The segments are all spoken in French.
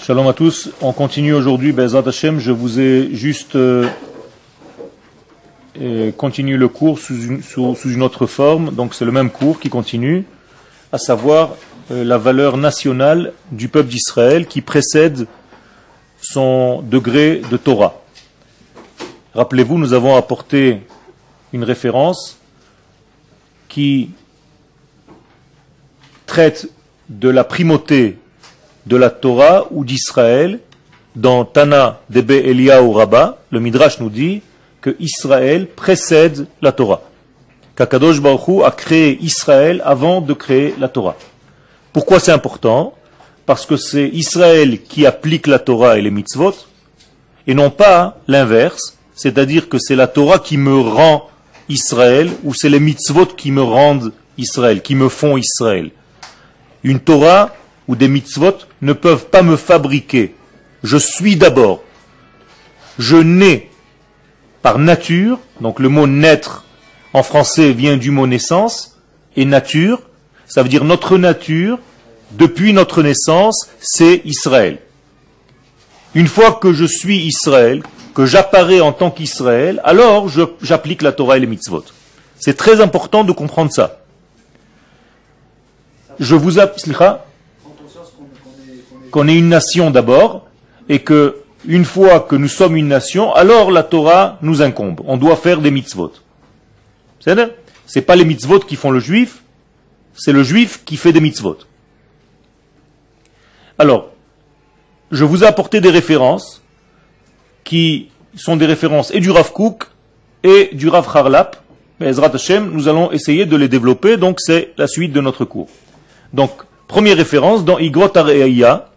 Shalom à tous. On continue aujourd'hui, Bezat Hashem. Je vous ai juste euh, euh, continué le cours sous une, autre forme. Donc c'est le même cours qui continue, à savoir euh, la valeur nationale du peuple d'Israël qui précède son degré de Torah. Rappelez-vous, nous avons apporté une référence qui traite de la primauté de la Torah ou d'Israël dans Tana Debe Eliyahu Rabba, le Midrash nous dit que Israël précède la Torah. Kakadosh Baruch a créé Israël avant de créer la Torah. Pourquoi c'est important? Parce que c'est Israël qui applique la Torah et les mitzvot, et non pas l'inverse, c'est-à-dire que c'est la Torah qui me rend Israël, ou c'est les mitzvot qui me rendent Israël, qui me font Israël. Une Torah ou des mitzvot ne peuvent pas me fabriquer. Je suis d'abord. Je nais par nature, donc le mot naître en français vient du mot naissance, et nature, ça veut dire notre nature, depuis notre naissance, c'est Israël. Une fois que je suis Israël, que j'apparais en tant qu'Israël, alors j'applique la Torah et les mitzvot. C'est très important de comprendre ça. Je vous applique qu'on est une nation d'abord, et que une fois que nous sommes une nation, alors la Torah nous incombe. On doit faire des mitzvot. C'est n'est pas les mitzvot qui font le juif, c'est le juif qui fait des mitzvot. Alors, je vous ai apporté des références qui sont des références et du Rav Kook et du Rav Harlap. Mais Ezrat Hashem, nous allons essayer de les développer, donc c'est la suite de notre cours. Donc, première référence dans Igrot Areya,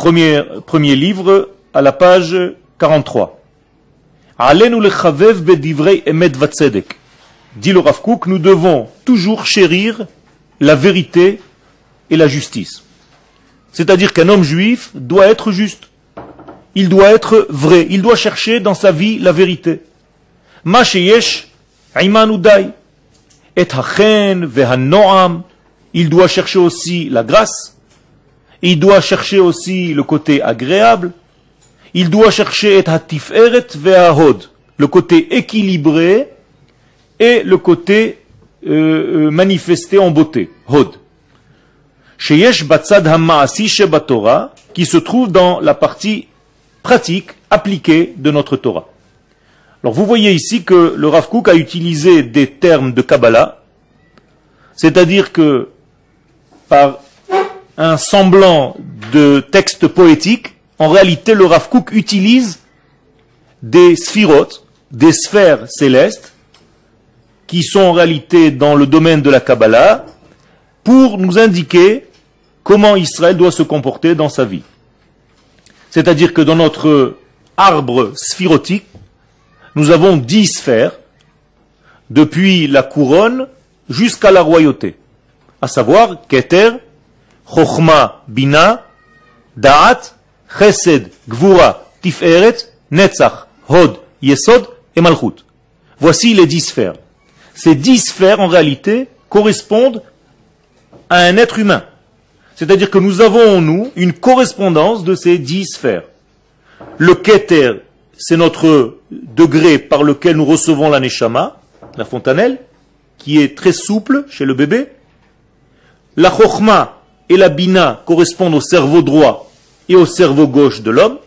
premier, livre, à la page 43. Dit le nous devons toujours chérir la vérité et la justice. C'est-à-dire qu'un homme juif doit être juste. Il doit être vrai. Il doit chercher dans sa vie la vérité. Et il doit chercher aussi la grâce. Il doit chercher aussi le côté agréable. Il doit chercher et le côté équilibré et le côté euh, euh, manifesté en beauté, hod qui se trouve dans la partie pratique appliquée de notre Torah. Alors vous voyez ici que le Rav Kook a utilisé des termes de Kabbalah, c'est-à-dire que par un semblant de texte poétique, en réalité le Rav Kook utilise des sphirotes, des sphères célestes, qui sont en réalité dans le domaine de la Kabbalah, pour nous indiquer comment Israël doit se comporter dans sa vie. C'est-à-dire que dans notre arbre sphirotique, nous avons dix sphères, depuis la couronne jusqu'à la royauté, à savoir Keter, Da'at, Chesed, Hod. Voici les dix sphères. Ces dix sphères, en réalité, correspondent à un être humain. C'est-à-dire que nous avons en nous une correspondance de ces dix sphères. Le Keter, c'est notre degré par lequel nous recevons la Neshama, la fontanelle, qui est très souple chez le bébé. La Chochma et la Bina correspondent au cerveau droit et au cerveau gauche de l'homme.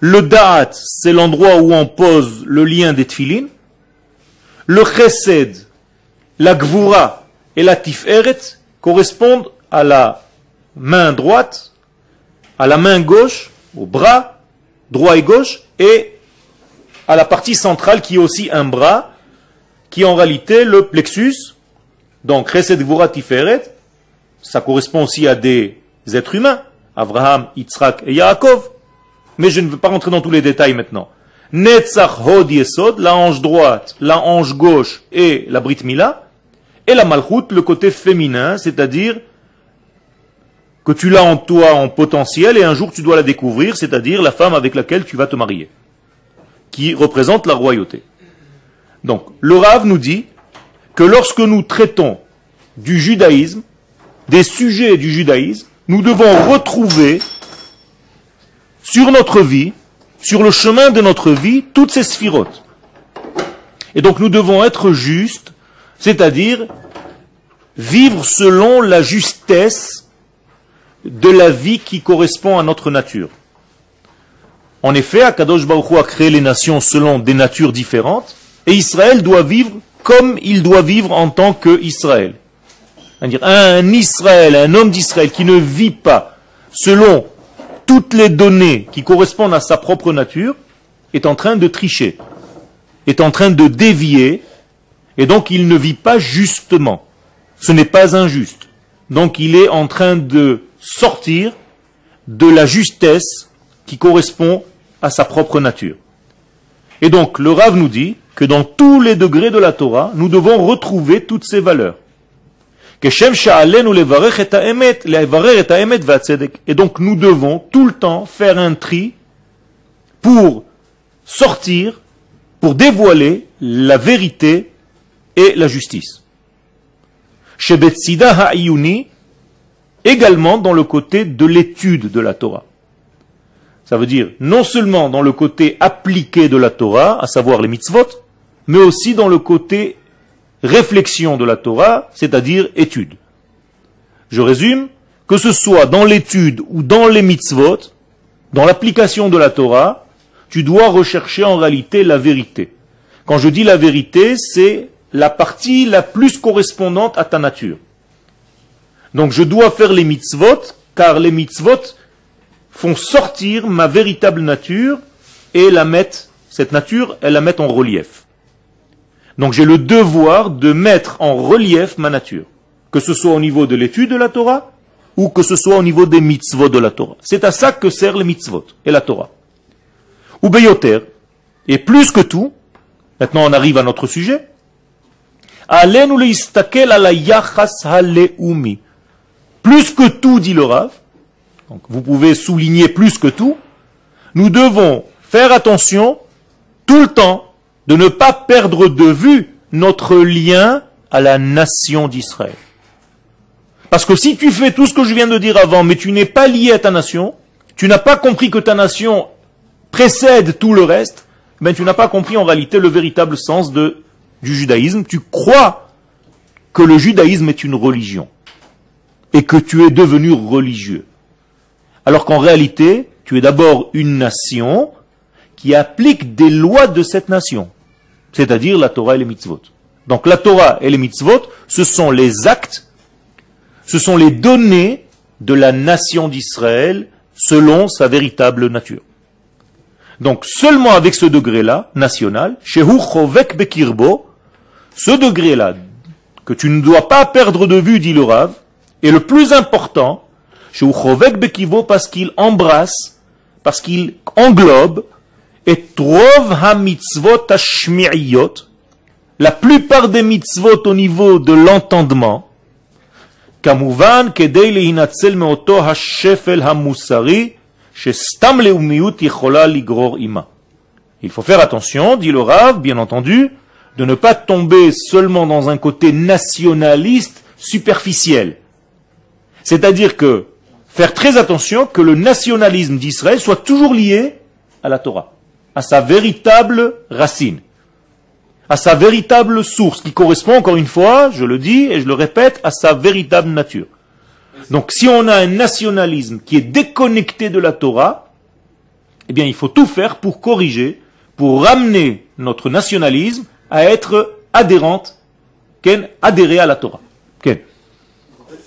Le Da'at, c'est l'endroit où on pose le lien des tfilines. Le Chesed, la Gvura et la Tiferet correspondent à la main droite, à la main gauche, au bras droit et gauche, et à la partie centrale qui est aussi un bras, qui est en réalité le plexus. Donc, Chesed Gvura Tiferet, ça correspond aussi à des êtres humains, Abraham, Yitzhak et Yaakov. Mais je ne veux pas rentrer dans tous les détails maintenant. Netzach Hod Yesod, la hanche droite, la hanche gauche et la Brit Mila, et la Malchut, le côté féminin, c'est-à-dire que tu l'as en toi en potentiel et un jour tu dois la découvrir, c'est-à-dire la femme avec laquelle tu vas te marier, qui représente la royauté. Donc, le Rav nous dit que lorsque nous traitons du judaïsme, des sujets du judaïsme, nous devons retrouver sur notre vie, sur le chemin de notre vie, toutes ces sphirotes. Et donc nous devons être justes, c'est-à-dire vivre selon la justesse de la vie qui correspond à notre nature. En effet, Akadosh Baruch a créé les nations selon des natures différentes, et Israël doit vivre comme il doit vivre en tant qu'Israël. Un Israël, un homme d'Israël qui ne vit pas selon toutes les données qui correspondent à sa propre nature, est en train de tricher, est en train de dévier, et donc il ne vit pas justement. Ce n'est pas injuste. Donc il est en train de sortir de la justesse qui correspond à sa propre nature. Et donc le Rav nous dit que dans tous les degrés de la Torah, nous devons retrouver toutes ces valeurs. Et donc nous devons tout le temps faire un tri pour sortir, pour dévoiler la vérité et la justice. Chez Betsida Ha'iyuni, également dans le côté de l'étude de la Torah. Ça veut dire non seulement dans le côté appliqué de la Torah, à savoir les mitzvot, mais aussi dans le côté réflexion de la Torah, c'est-à-dire étude. Je résume, que ce soit dans l'étude ou dans les mitzvot, dans l'application de la Torah, tu dois rechercher en réalité la vérité. Quand je dis la vérité, c'est la partie la plus correspondante à ta nature. Donc je dois faire les mitzvot, car les mitzvot font sortir ma véritable nature et la mettent, cette nature, elle la met en relief. Donc j'ai le devoir de mettre en relief ma nature, que ce soit au niveau de l'étude de la Torah ou que ce soit au niveau des mitzvot de la Torah. C'est à ça que sert les mitzvot et la Torah. Ou beyoter, et plus que tout, maintenant on arrive à notre sujet, plus que tout, dit le Rav, donc vous pouvez souligner plus que tout, nous devons faire attention tout le temps de ne pas perdre de vue notre lien à la nation d'Israël. Parce que si tu fais tout ce que je viens de dire avant, mais tu n'es pas lié à ta nation, tu n'as pas compris que ta nation précède tout le reste, ben tu n'as pas compris en réalité le véritable sens de, du judaïsme. Tu crois que le judaïsme est une religion et que tu es devenu religieux. Alors qu'en réalité, tu es d'abord une nation qui applique des lois de cette nation, c'est-à-dire la Torah et les mitzvot. Donc la Torah et les mitzvot, ce sont les actes, ce sont les données de la nation d'Israël selon sa véritable nature. Donc seulement avec ce degré-là, national, Chovek Bekirbo, ce degré-là, que tu ne dois pas perdre de vue, dit le Rav, est le plus important, Chovek Bekivo, parce qu'il embrasse, parce qu'il englobe et trov ha-mitzvot la plupart des mitzvot au niveau de l'entendement, כמובן כדי להינצל מאותו השפל המוסרי שסתם לאומיות יכולה לגרור עימה. Il faut faire attention, dit le Rav, bien entendu, de ne pas tomber seulement dans un côté nationaliste superficiel. C'est-à-dire que faire très attention que le nationalisme d'Israël soit toujours lié à la Torah à sa véritable racine, à sa véritable source, qui correspond encore une fois, je le dis et je le répète, à sa véritable nature. Donc si on a un nationalisme qui est déconnecté de la Torah, eh bien il faut tout faire pour corriger, pour ramener notre nationalisme à être adhérente, ken, adhérer à la Torah. Ken. En fait,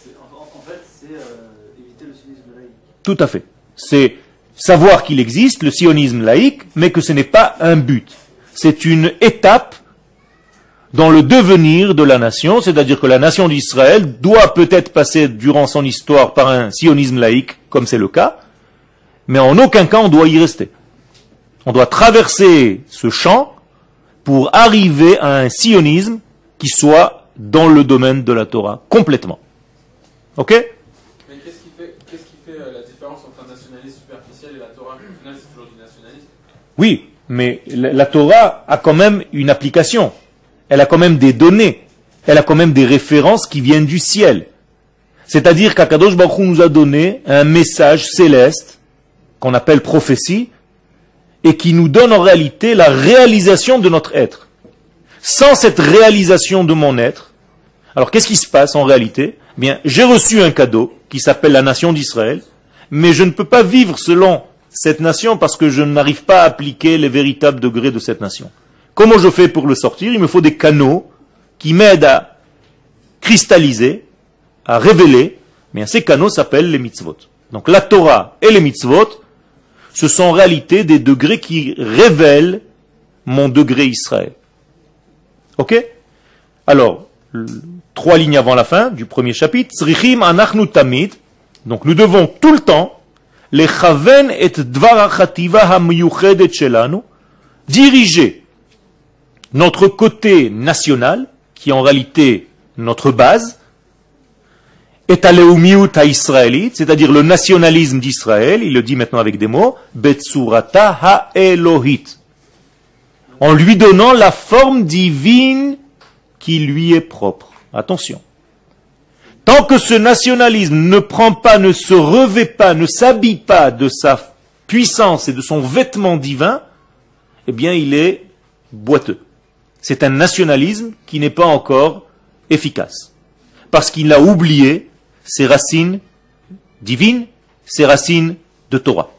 c'est euh, éviter le laïque. Tout à fait. C'est savoir qu'il existe, le sionisme laïque, mais que ce n'est pas un but. C'est une étape dans le devenir de la nation, c'est-à-dire que la nation d'Israël doit peut-être passer durant son histoire par un sionisme laïque, comme c'est le cas, mais en aucun cas on doit y rester. On doit traverser ce champ pour arriver à un sionisme qui soit dans le domaine de la Torah, complètement. Oui, mais la Torah a quand même une application. Elle a quand même des données. Elle a quand même des références qui viennent du ciel. C'est-à-dire qu'Akadosh Baruch nous a donné un message céleste qu'on appelle prophétie et qui nous donne en réalité la réalisation de notre être. Sans cette réalisation de mon être, alors qu'est-ce qui se passe en réalité? Eh j'ai reçu un cadeau qui s'appelle la nation d'Israël, mais je ne peux pas vivre selon cette nation parce que je n'arrive pas à appliquer les véritables degrés de cette nation. Comment je fais pour le sortir? Il me faut des canaux qui m'aident à cristalliser, à révéler. Mais ces canaux s'appellent les mitzvot. Donc la Torah et les mitzvot, ce sont en réalité des degrés qui révèlent mon degré Israël. Ok? Alors, trois lignes avant la fin du premier chapitre. tamid. Donc nous devons tout le temps les chaven et diriger notre côté national, qui est en réalité notre base, est à israélite, c'est-à-dire le nationalisme d'Israël, il le dit maintenant avec des mots, betsurata ha-elohit, en lui donnant la forme divine qui lui est propre. Attention. Tant que ce nationalisme ne prend pas, ne se revêt pas, ne s'habille pas de sa puissance et de son vêtement divin, eh bien il est boiteux. C'est un nationalisme qui n'est pas encore efficace. Parce qu'il a oublié ses racines divines, ses racines de Torah.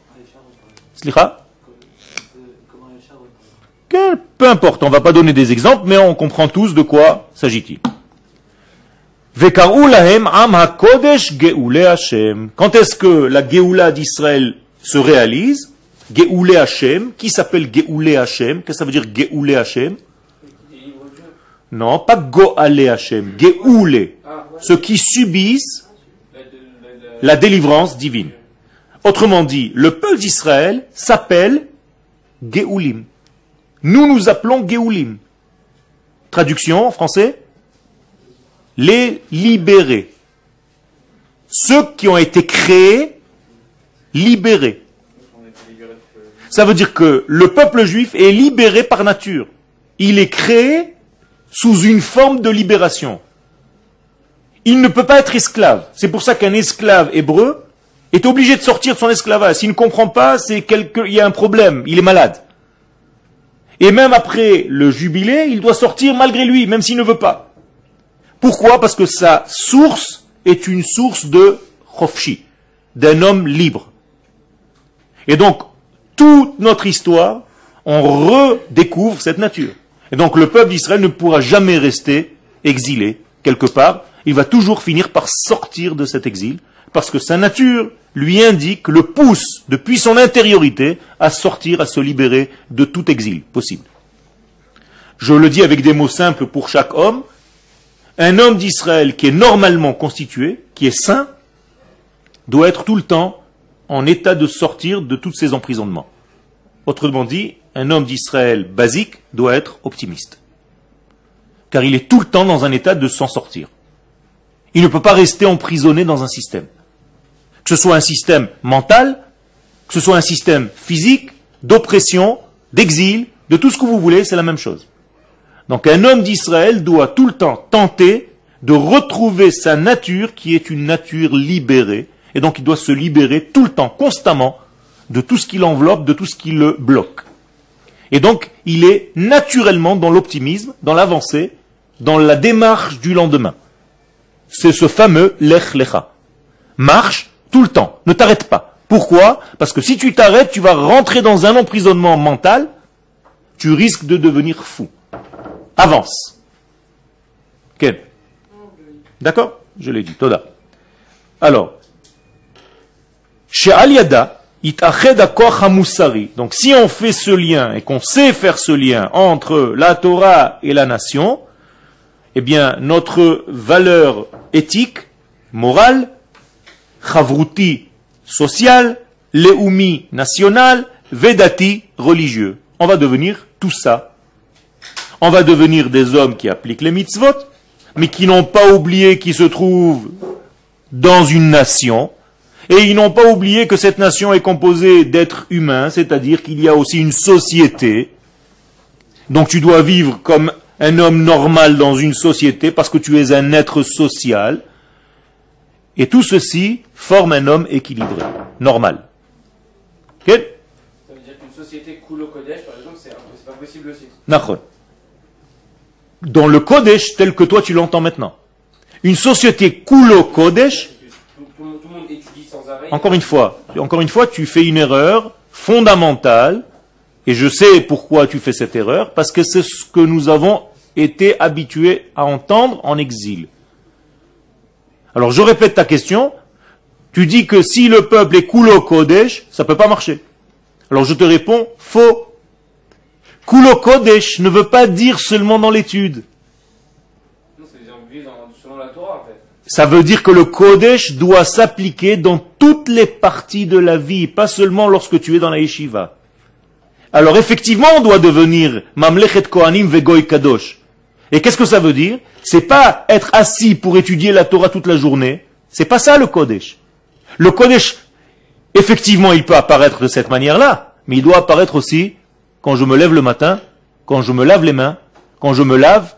Peu importe, on ne va pas donner des exemples, mais on comprend tous de quoi s'agit-il. Quand est-ce que la Geoula d'Israël se réalise? Geoulé Hashem, qui s'appelle Geoulé Hashem? Qu'est-ce que ça veut dire Geoulé Hashem? Non, pas Goalé Hashem, Geoulé. Ceux qui subissent la délivrance divine. Autrement dit, le peuple d'Israël s'appelle Geoulim. Nous nous appelons Geoulim. Traduction en français? Les libérer. Ceux qui ont été créés, libérés. Ça veut dire que le peuple juif est libéré par nature. Il est créé sous une forme de libération. Il ne peut pas être esclave. C'est pour ça qu'un esclave hébreu est obligé de sortir de son esclavage. S'il ne comprend pas, c'est quelque... il y a un problème, il est malade. Et même après le jubilé, il doit sortir malgré lui, même s'il ne veut pas. Pourquoi? Parce que sa source est une source de chofshi, d'un homme libre. Et donc, toute notre histoire, on redécouvre cette nature. Et donc, le peuple d'Israël ne pourra jamais rester exilé quelque part. Il va toujours finir par sortir de cet exil, parce que sa nature lui indique, le pousse depuis son intériorité à sortir, à se libérer de tout exil possible. Je le dis avec des mots simples pour chaque homme, un homme d'Israël qui est normalement constitué, qui est saint, doit être tout le temps en état de sortir de tous ses emprisonnements. Autrement dit, un homme d'Israël basique doit être optimiste. Car il est tout le temps dans un état de s'en sortir. Il ne peut pas rester emprisonné dans un système. Que ce soit un système mental, que ce soit un système physique, d'oppression, d'exil, de tout ce que vous voulez, c'est la même chose. Donc un homme d'Israël doit tout le temps tenter de retrouver sa nature qui est une nature libérée. Et donc il doit se libérer tout le temps, constamment, de tout ce qui l'enveloppe, de tout ce qui le bloque. Et donc il est naturellement dans l'optimisme, dans l'avancée, dans la démarche du lendemain. C'est ce fameux lech lecha. Marche tout le temps, ne t'arrête pas. Pourquoi? Parce que si tu t'arrêtes, tu vas rentrer dans un emprisonnement mental, tu risques de devenir fou avance. Quel D'accord? Je l'ai dit. Toda. Alors, chez Aliada, donc si on fait ce lien et qu'on sait faire ce lien entre la Torah et la nation, eh bien notre valeur éthique, morale, chavruti sociale, leumi national, vedati religieux. On va devenir tout ça on va devenir des hommes qui appliquent les mitzvot, mais qui n'ont pas oublié qu'ils se trouvent dans une nation, et ils n'ont pas oublié que cette nation est composée d'êtres humains, c'est-à-dire qu'il y a aussi une société. Donc tu dois vivre comme un homme normal dans une société parce que tu es un être social. Et tout ceci forme un homme équilibré, normal. Ok? Ça veut dire qu'une société coule au Kodesh, par exemple, c'est c'est pas possible aussi. Dans le Kodesh tel que toi tu l'entends maintenant. Une société Kulo Kodesh, encore une fois, encore une fois, tu fais une erreur fondamentale, et je sais pourquoi tu fais cette erreur, parce que c'est ce que nous avons été habitués à entendre en exil. Alors je répète ta question, tu dis que si le peuple est Kulo Kodesh, ça peut pas marcher. Alors je te réponds, faux. Kulo Kodesh ne veut pas dire seulement dans l'étude. Ça veut dire que le Kodesh doit s'appliquer dans toutes les parties de la vie, pas seulement lorsque tu es dans la yeshiva. Alors effectivement, on doit devenir Mamlechet Kohanim Vegoy Kadosh. Et qu'est-ce que ça veut dire? C'est pas être assis pour étudier la Torah toute la journée. C'est pas ça le Kodesh. Le Kodesh, effectivement, il peut apparaître de cette manière-là, mais il doit apparaître aussi quand je me lève le matin, quand je me lave les mains, quand je me lave,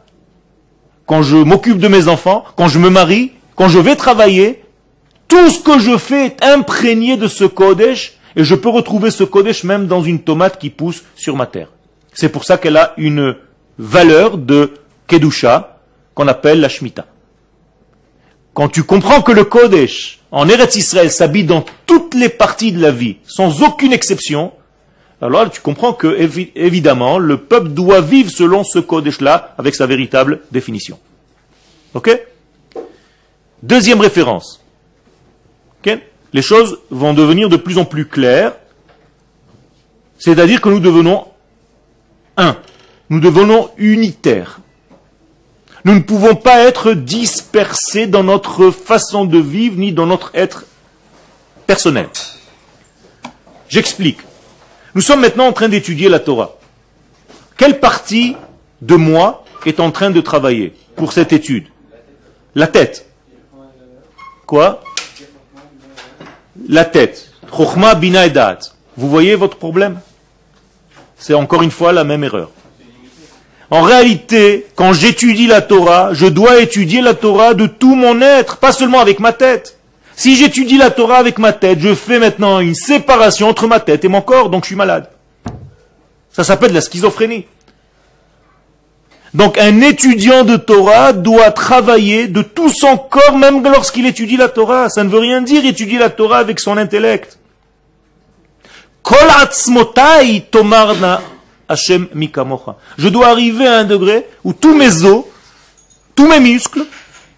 quand je m'occupe de mes enfants, quand je me marie, quand je vais travailler, tout ce que je fais est imprégné de ce Kodesh, et je peux retrouver ce Kodesh même dans une tomate qui pousse sur ma terre. C'est pour ça qu'elle a une valeur de Kedusha, qu'on appelle la Shemitah. Quand tu comprends que le Kodesh, en Eretz Israël, s'habille dans toutes les parties de la vie, sans aucune exception, alors tu comprends que, évi- évidemment, le peuple doit vivre selon ce Kodesh-là, avec sa véritable définition. Ok? Deuxième référence. Ok? Les choses vont devenir de plus en plus claires, c'est-à-dire que nous devenons un. Nous devenons unitaires. Nous ne pouvons pas être dispersés dans notre façon de vivre, ni dans notre être personnel. J'explique. Nous sommes maintenant en train d'étudier la Torah. Quelle partie de moi est en train de travailler pour cette étude? La tête. Quoi? La tête. Bina. Vous voyez votre problème? C'est encore une fois la même erreur. En réalité, quand j'étudie la Torah, je dois étudier la Torah de tout mon être, pas seulement avec ma tête. Si j'étudie la Torah avec ma tête, je fais maintenant une séparation entre ma tête et mon corps, donc je suis malade. Ça s'appelle la schizophrénie. Donc un étudiant de Torah doit travailler de tout son corps, même lorsqu'il étudie la Torah. Ça ne veut rien dire étudier la Torah avec son intellect. Je dois arriver à un degré où tous mes os, tous mes muscles,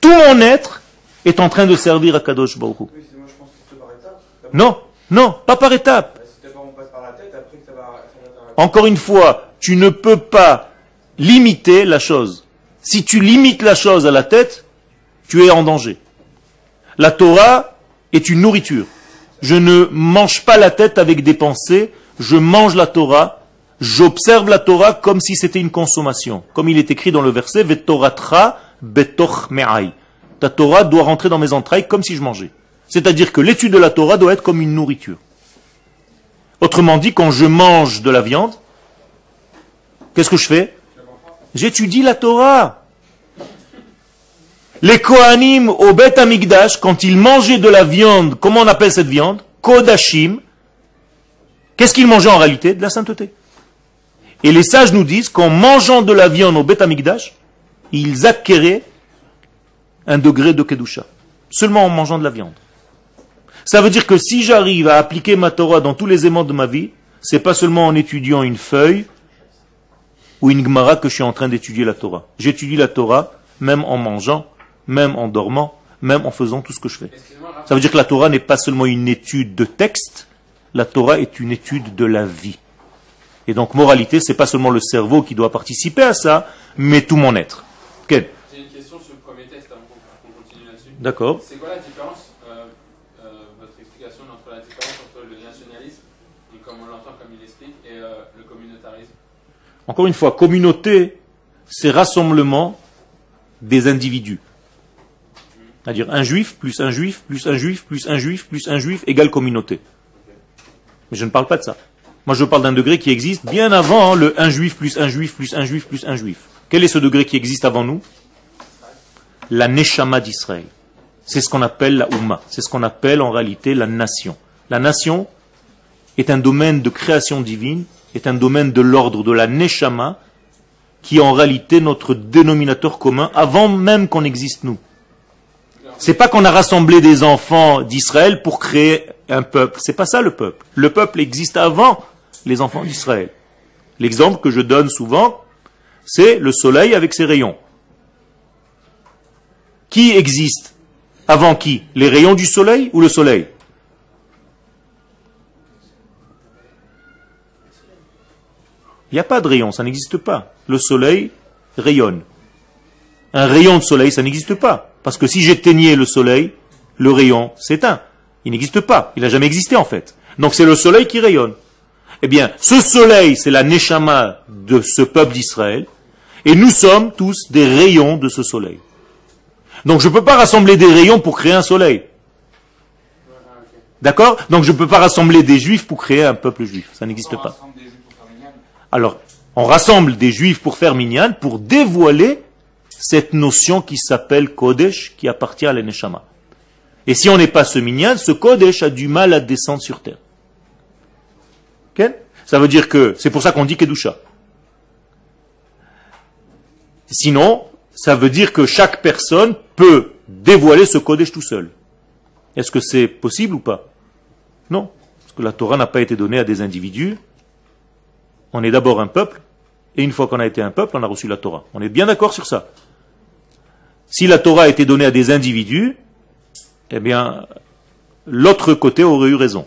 tout mon être est en train de servir à Kadosh Baruch Hu. Oui, c'est moi je pense que c'est par étapes. D'abord, Non, non, pas par étapes. bah, Encore une fois, tu ne peux pas limiter la chose. Si tu limites la chose à la tête, tu es en danger. La Torah est une nourriture. Je ne mange pas la tête avec des pensées, je mange la Torah, j'observe la Torah comme si c'était une consommation. Comme il est écrit dans le verset, Vetoratra betoch me'ai. Ta Torah doit rentrer dans mes entrailles comme si je mangeais. C'est-à-dire que l'étude de la Torah doit être comme une nourriture. Autrement dit, quand je mange de la viande, qu'est-ce que je fais? J'étudie la Torah. Les Kohanim au Bet Amigdash, quand ils mangeaient de la viande, comment on appelle cette viande? Kodashim. Qu'est-ce qu'ils mangeaient en réalité? De la sainteté. Et les sages nous disent qu'en mangeant de la viande au Bet Amigdash, ils acquéraient un degré de Kedusha. Seulement en mangeant de la viande. Ça veut dire que si j'arrive à appliquer ma Torah dans tous les aimants de ma vie, c'est pas seulement en étudiant une feuille ou une Gemara que je suis en train d'étudier la Torah. J'étudie la Torah même en mangeant, même en dormant, même en faisant tout ce que je fais. Ça veut dire que la Torah n'est pas seulement une étude de texte, la Torah est une étude de la vie. Et donc moralité, c'est pas seulement le cerveau qui doit participer à ça, mais tout mon être. Quel j'ai une question sur le premier test avant qu'on qu'on continue là-dessus. D'accord. C'est quoi la différence, euh, euh, votre explication entre la différence entre le nationalisme, et comme on l'entend, comme il explique, et euh, le communautarisme? Encore une fois, communauté, c'est rassemblement des individus. C'est-à-dire un juif plus un juif plus un juif plus un juif plus un juif égale communauté. Mais je ne parle pas de ça. Moi, je parle d'un degré qui existe bien avant le un juif plus un juif plus un juif plus un juif. Quel est ce degré qui existe avant nous? La Neshama d'Israël. C'est ce qu'on appelle la Ummah. C'est ce qu'on appelle en réalité la nation. La nation est un domaine de création divine, est un domaine de l'ordre de la Neshama, qui est en réalité notre dénominateur commun avant même qu'on existe nous. C'est pas qu'on a rassemblé des enfants d'Israël pour créer un peuple. C'est pas ça le peuple. Le peuple existe avant les enfants d'Israël. L'exemple que je donne souvent, c'est le soleil avec ses rayons. Qui existe avant qui? Les rayons du soleil ou le soleil? Il n'y a pas de rayon, ça n'existe pas. Le soleil rayonne. Un rayon de soleil, ça n'existe pas. Parce que si j'éteignais le soleil, le rayon s'éteint. Il n'existe pas. Il n'a jamais existé en fait. Donc c'est le soleil qui rayonne. Eh bien, ce soleil, c'est la neshama de ce peuple d'Israël. Et nous sommes tous des rayons de ce soleil. Donc je ne peux pas rassembler des rayons pour créer un soleil. D'accord? Donc je ne peux pas rassembler des juifs pour créer un peuple juif. Ça n'existe pas. Alors, on rassemble des juifs pour faire minyan, pour dévoiler cette notion qui s'appelle Kodesh, qui appartient à l'Eneshama. Et si on n'est pas ce minyan, ce Kodesh a du mal à descendre sur terre. Ça veut dire que, c'est pour ça qu'on dit Kedusha. Sinon, ça veut dire que chaque personne peut dévoiler ce Kodesh tout seul. Est-ce que c'est possible ou pas? Non. Parce que la Torah n'a pas été donnée à des individus. On est d'abord un peuple, et une fois qu'on a été un peuple, on a reçu la Torah. On est bien d'accord sur ça. Si la Torah a été donnée à des individus, eh bien, l'autre côté aurait eu raison.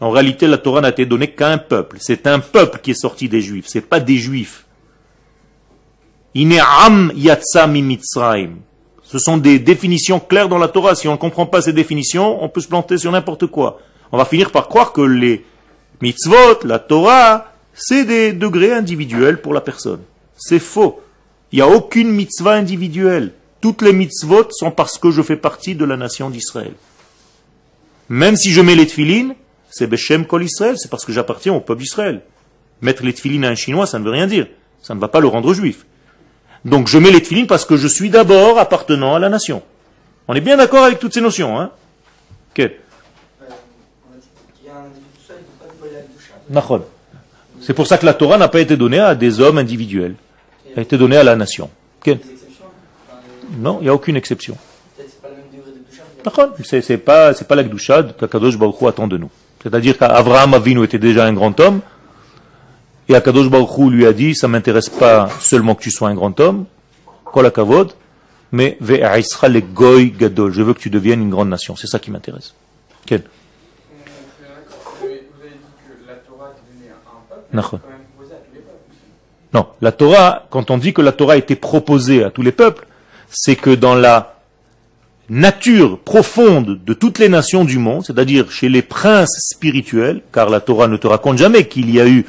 En réalité, la Torah n'a été donnée qu'à un peuple. C'est un peuple qui est sorti des Juifs. Ce n'est pas des Juifs. Ce sont des définitions claires dans la Torah. Si on ne comprend pas ces définitions, on peut se planter sur n'importe quoi. On va finir par croire que les mitzvot, la Torah, c'est des degrés individuels pour la personne. C'est faux. Il n'y a aucune mitzvah individuelle. Toutes les mitzvot sont parce que je fais partie de la nation d'Israël. Même si je mets les tfilines, c'est Beshem Kol Israël, c'est parce que j'appartiens au peuple d'Israël. Mettre les tfilines à un chinois, ça ne veut rien dire. Ça ne va pas le rendre juif. Donc je mets les tfilines parce que je suis d'abord appartenant à la nation. On est bien d'accord avec toutes ces notions, hein C'est pour ça que la Torah n'a pas été donnée à des hommes individuels. Elle a été donnée à la nation. Non, il n'y a aucune exception. C'est n'est pas, pas la Gdusha qu'Akadosh Baruch attend de nous. C'est-à-dire qu'Avraham Avinu était déjà un grand homme, et Akadosh Baruch lui a dit, ça m'intéresse pas seulement que tu sois un grand homme, kol kavod, mais ve'aisra le goy gadol, je veux que tu deviennes une grande nation, c'est ça qui m'intéresse. Quel? Non, la Torah, quand on dit que la Torah a été proposée à tous les peuples, c'est que dans la nature profonde de toutes les nations du monde, c'est-à-dire chez les princes spirituels, car la Torah ne te raconte jamais qu'il y a eu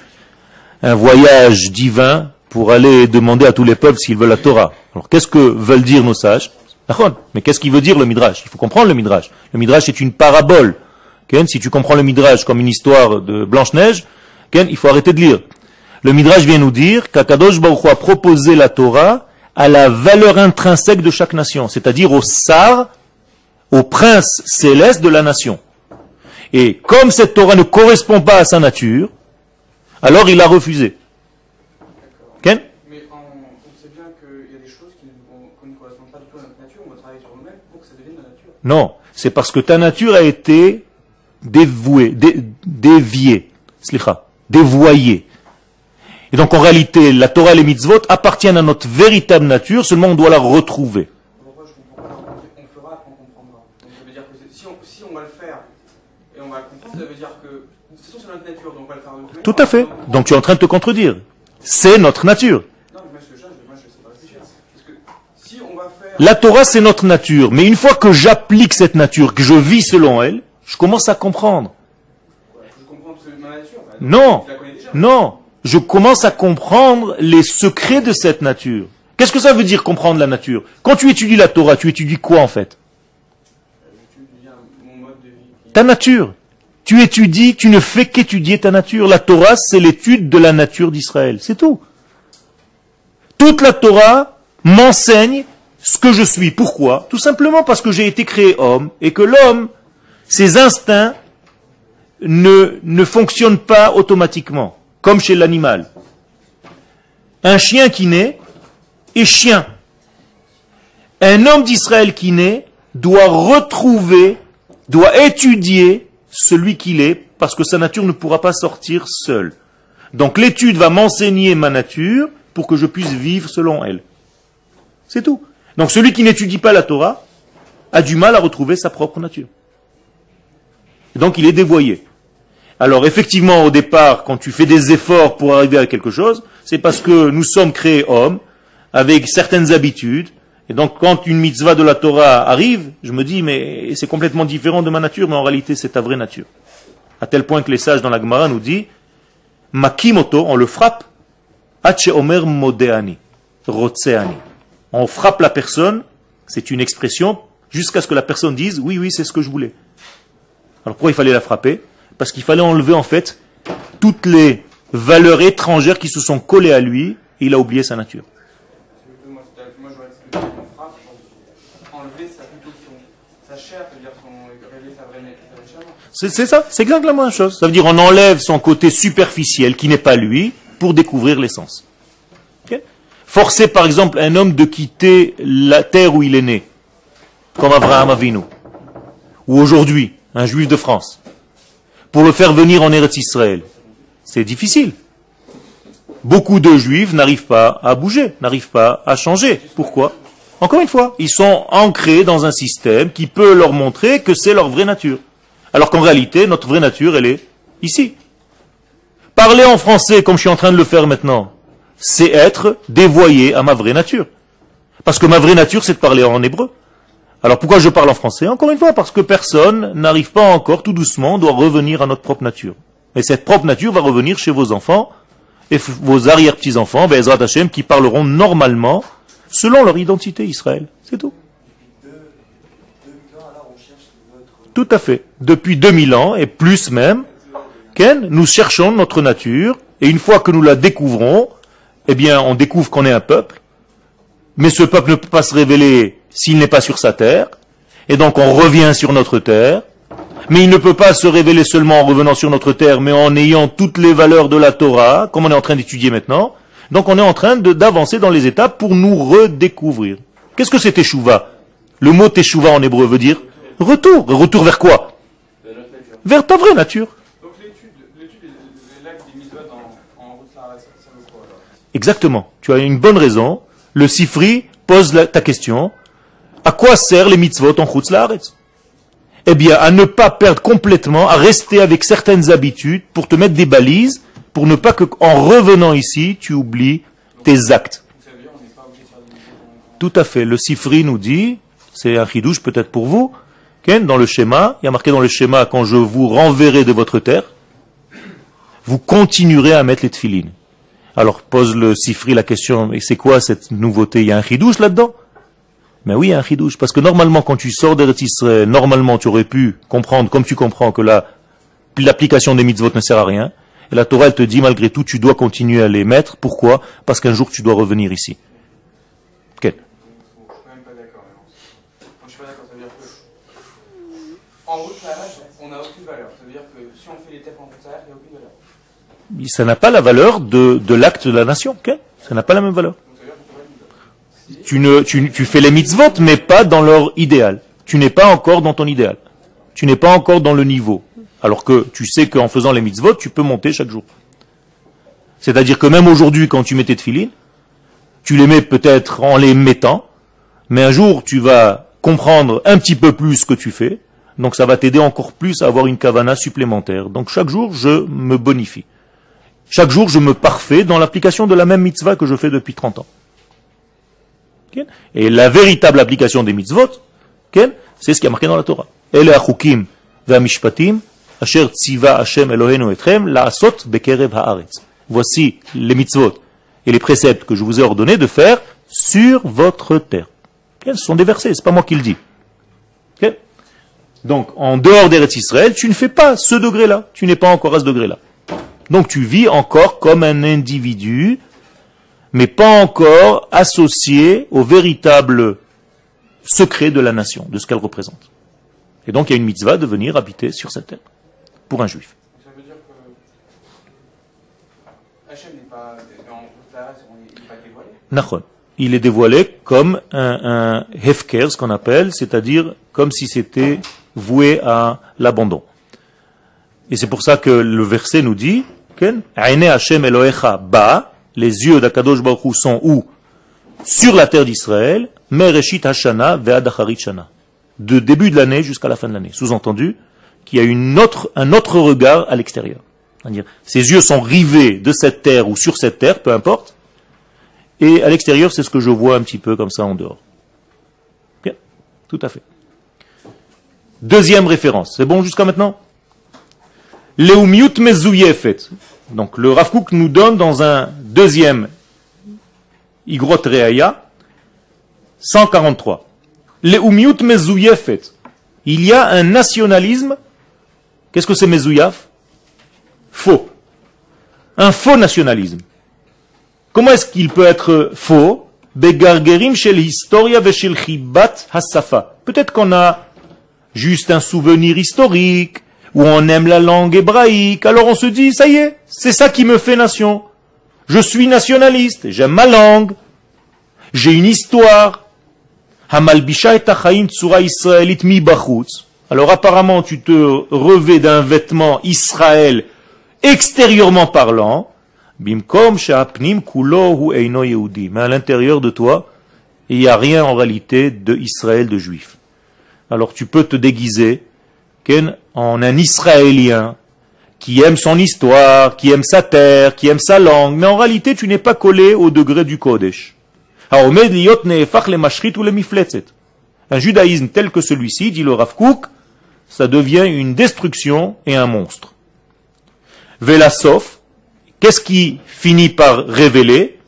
un voyage divin pour aller demander à tous les peuples s'ils veulent la Torah. Alors qu'est-ce que veulent dire nos sages Mais qu'est-ce qu'il veut dire le Midrash Il faut comprendre le Midrash. Le Midrash est une parabole. Si tu comprends le Midrash comme une histoire de Blanche-Neige, il faut arrêter de lire. Le Midrash vient nous dire qu'Akadosh Baruch a proposé la Torah à la valeur intrinsèque de chaque nation, c'est-à-dire au sar, au prince céleste de la nation. Et comme cette Torah ne correspond pas à sa nature, alors il a refusé. Ken Mais on, sait bien qu'il y a des choses qui ne, correspondent pas du tout à notre nature, on va travailler sur nous-mêmes pour que ça devienne la nature. Non, c'est parce que ta nature a été dévouée, dé, déviée, dévoyée. Et donc en réalité, la Torah et les mitzvot appartiennent à notre véritable nature, seulement on doit la retrouver. Pourquoi je comprends pas On fera quand on comprendra. Donc ça veut dire que si on, si on va le faire et on va le comprendre, ça veut dire que de toute façon c'est notre nature, donc on va le faire. Tout à fait. Donc tu es en train de te contredire. C'est notre nature. La Torah c'est notre nature, mais une fois que j'applique cette nature, que je vis selon elle, je commence à comprendre. Ouais, je comprends que c'est ma nature. Bah, non, non je commence à comprendre les secrets de cette nature. Qu'est-ce que ça veut dire comprendre la nature? Quand tu étudies la Torah, tu étudies quoi en fait? Ta nature. Tu étudies, tu ne fais qu'étudier ta nature. La Torah, c'est l'étude de la nature d'Israël. C'est tout. Toute la Torah m'enseigne ce que je suis. Pourquoi? Tout simplement parce que j'ai été créé homme et que l'homme, ses instincts ne, ne fonctionnent pas automatiquement, comme chez l'animal. Un chien qui naît est chien. Un homme d'Israël qui naît doit retrouver, doit étudier celui qu'il est, parce que sa nature ne pourra pas sortir seule. Donc l'étude va m'enseigner ma nature pour que je puisse vivre selon elle. C'est tout. Donc celui qui n'étudie pas la Torah a du mal à retrouver sa propre nature. donc il est dévoyé. Alors effectivement, au départ, quand tu fais des efforts pour arriver à quelque chose, c'est parce que nous sommes créés hommes, avec certaines habitudes, et donc quand une mitzvah de la Torah arrive, je me dis, mais c'est complètement différent de ma nature, mais en réalité c'est ta vraie nature. À tel point que les sages dans la Gemara nous disent, Makimoto, on le frappe, Ache Omer Modeani, Rotseani. On frappe la personne, c'est une expression, jusqu'à ce que la personne dise, oui, oui, c'est ce que je voulais. Alors pourquoi il fallait la frapper? Parce qu'il fallait enlever en fait toutes les valeurs étrangères qui se sont collées à lui, et il a oublié sa nature. C'est- ça, c'est exactement la même chose. Ça veut dire on enlève son côté superficiel qui n'est pas lui pour découvrir l'essence. Forcer par exemple un homme de quitter la terre où il est né, comme Abraham Avinu, ou aujourd'hui un juif de France, pour le faire venir en Eretz Israël, c'est difficile. Beaucoup de juifs n'arrivent pas à bouger, n'arrivent pas à changer. Pourquoi? Encore une fois, ils sont ancrés dans un système qui peut leur montrer que c'est leur vraie nature. Alors qu'en réalité, notre vraie nature, elle est ici. Parler en français comme je suis en train de le faire maintenant, c'est être dévoyé à ma vraie nature. Parce que ma vraie nature, c'est de parler en hébreu. Alors pourquoi je parle en français? Encore une fois, parce que personne n'arrive pas encore, tout doucement, doit revenir à notre propre nature. Et cette propre nature va revenir chez vos enfants et vos arrière-petits-enfants, Bezrat Hashem, qui parleront normalement selon leur identité Israël. C'est tout. Tout à fait. Depuis 2000 ans, et plus même, Ken, nous cherchons notre nature, et une fois que nous la découvrons, eh bien, on découvre qu'on est un peuple, mais ce peuple ne peut pas se révéler s'il n'est pas sur sa terre, et donc on revient sur notre terre, mais il ne peut pas se révéler seulement en revenant sur notre terre, mais en ayant toutes les valeurs de la Torah, comme on est en train d'étudier maintenant. Donc on est en train d'avancer dans les étapes pour nous redécouvrir. Qu'est-ce que c'est Teshuvah? Le mot Teshuvah en hébreu veut dire retour. Retour vers quoi? Vers ta vraie nature. Exactement. Tu as une bonne raison. Le Sifri pose la- ta question. À quoi servent les mitzvot en Chutz Eh bien, à ne pas perdre complètement, à rester avec certaines habitudes pour te mettre des balises, pour ne pas que, en revenant ici, tu oublies tes actes. Tout à fait. Le Sifri nous dit, c'est un chidouche peut-être pour vous, dans le schéma, il y a marqué dans le schéma, quand je vous renverrai de votre terre, vous continuerez à mettre les tefilines. Alors pose le Sifri la question, et c'est quoi cette nouveauté? Il y a un chidouche là-dedans? Mais oui, un chidouche, parce que normalement quand tu sors d'Eretz Israël, normalement tu aurais pu comprendre, comme tu comprends, que la- l'application des mitzvot ne sert à rien, et la Torah elle te dit malgré tout, tu dois continuer à les mettre. Pourquoi? Parce qu'un jour tu dois revenir ici. Ken. Bon, je suis quand même pas d'accord maintenant. Moi, je suis pas d'accord, ça veut dire que. En route on n'a aucune valeur. Ça veut dire que si on fait les en route il n'y a aucune valeur. ça n'a pas la valeur de, de l'acte de la nation. ok ça n'a pas la même valeur. Donc ça veut dire qu'on peut pas le mitzvot. Tu, ne, tu, tu fais les mitzvot, mais pas dans leur idéal. Tu n'es pas encore dans ton idéal. Tu n'es pas encore dans le niveau. Alors que tu sais qu'en faisant les mitzvot, tu peux monter chaque jour. C'est-à-dire que même aujourd'hui, quand tu mets tes tefilines, tu les mets peut-être en les mettant, mais un jour, tu vas comprendre un petit peu plus ce que tu fais, donc ça va t'aider encore plus à avoir une kavana supplémentaire. Donc chaque jour, je me bonifie. Chaque jour, je me parfais dans l'application de la même mitzvah que je fais depuis 30 ans. Et la véritable application des mitzvot, c'est ce qui est marqué dans la Torah. Achukim ve'amishpatim, asher tziva Hashem la'asot bekerev haaretz. Voici les mitzvot et les préceptes que je vous ai ordonné de faire sur votre terre. Ce sont des versets, c'est pas moi qui le dis. Donc, en dehors d'Eretz Israël, tu ne fais pas ce degré-là. Tu n'es pas encore à ce degré-là. Donc, tu vis encore comme un individu mais pas encore associé au véritable secret de la nation, de ce qu'elle représente. Et donc il y a une mitzvah de venir habiter sur cette terre, pour un juif. Ça veut dire que Hachem n'est pas en route là, il n'est pas dévoilé? Nachon. Il est dévoilé comme un, un hefker, ce qu'on appelle, c'est-à-dire comme si c'était voué à l'abandon. Et c'est pour ça que le verset nous dit, Aine Hashem Elohecha ba, les yeux d'Akadosh Baruch sont où? Sur la terre d'Israël, Mereshit Hashana ve'ad Acharit Shana. De début de l'année jusqu'à la fin de l'année. Sous-entendu qu'il y a un autre regard à l'extérieur. C'est-à-dire, ses yeux sont rivés de cette terre ou sur cette terre, peu importe. Et à l'extérieur, c'est ce que je vois un petit peu comme ça en dehors. Bien, tout à fait. Deuxième référence. C'est bon jusqu'à maintenant? Leumiut mezouyefet. Donc le Rav Kook nous donne dans un deuxième Igrot Reaya 143. Leumiut mezouyefet. Il y a un nationalisme. Qu'est-ce que c'est mezouyaf Faux. Un faux nationalisme. Comment est-ce qu'il peut être faux? Begargerim shel historia veshel chibat hasafa. Peut-être qu'on a juste un souvenir historique, ou on aime la langue hébraïque, alors on se dit, ça y est, c'est ça qui me fait nation. Je suis nationaliste, j'aime ma langue, j'ai une histoire. Alors apparemment tu te revais d'un vêtement Israël extérieurement parlant, bimkom kulo eino. Mais à l'intérieur de toi, il n'y a rien en réalité de Israël de juif. Alors tu peux te déguiser en un Israélien qui aime son histoire, qui aime sa terre, qui aime sa langue, mais en réalité tu n'es pas collé au degré du Kodesh. Un judaïsme tel que celui-ci, dit le Rav Kook, ça devient une destruction et un monstre. Velasof, qu'est-ce qui finit par révéler?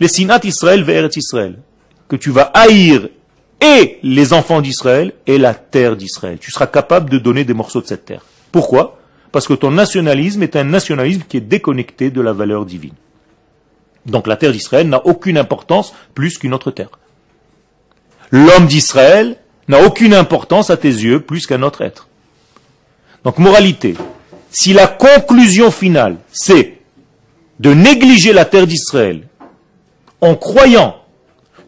Les sinat Israël vers Israël. Que tu vas haïr et les enfants d'Israël et la terre d'Israël. Tu seras capable de donner des morceaux de cette terre. Pourquoi? Parce que ton nationalisme est un nationalisme qui est déconnecté de la valeur divine. Donc la terre d'Israël n'a aucune importance plus qu'une autre terre. L'homme d'Israël n'a aucune importance à tes yeux plus qu'un autre être. Donc moralité, si la conclusion finale c'est de négliger la terre d'Israël en croyant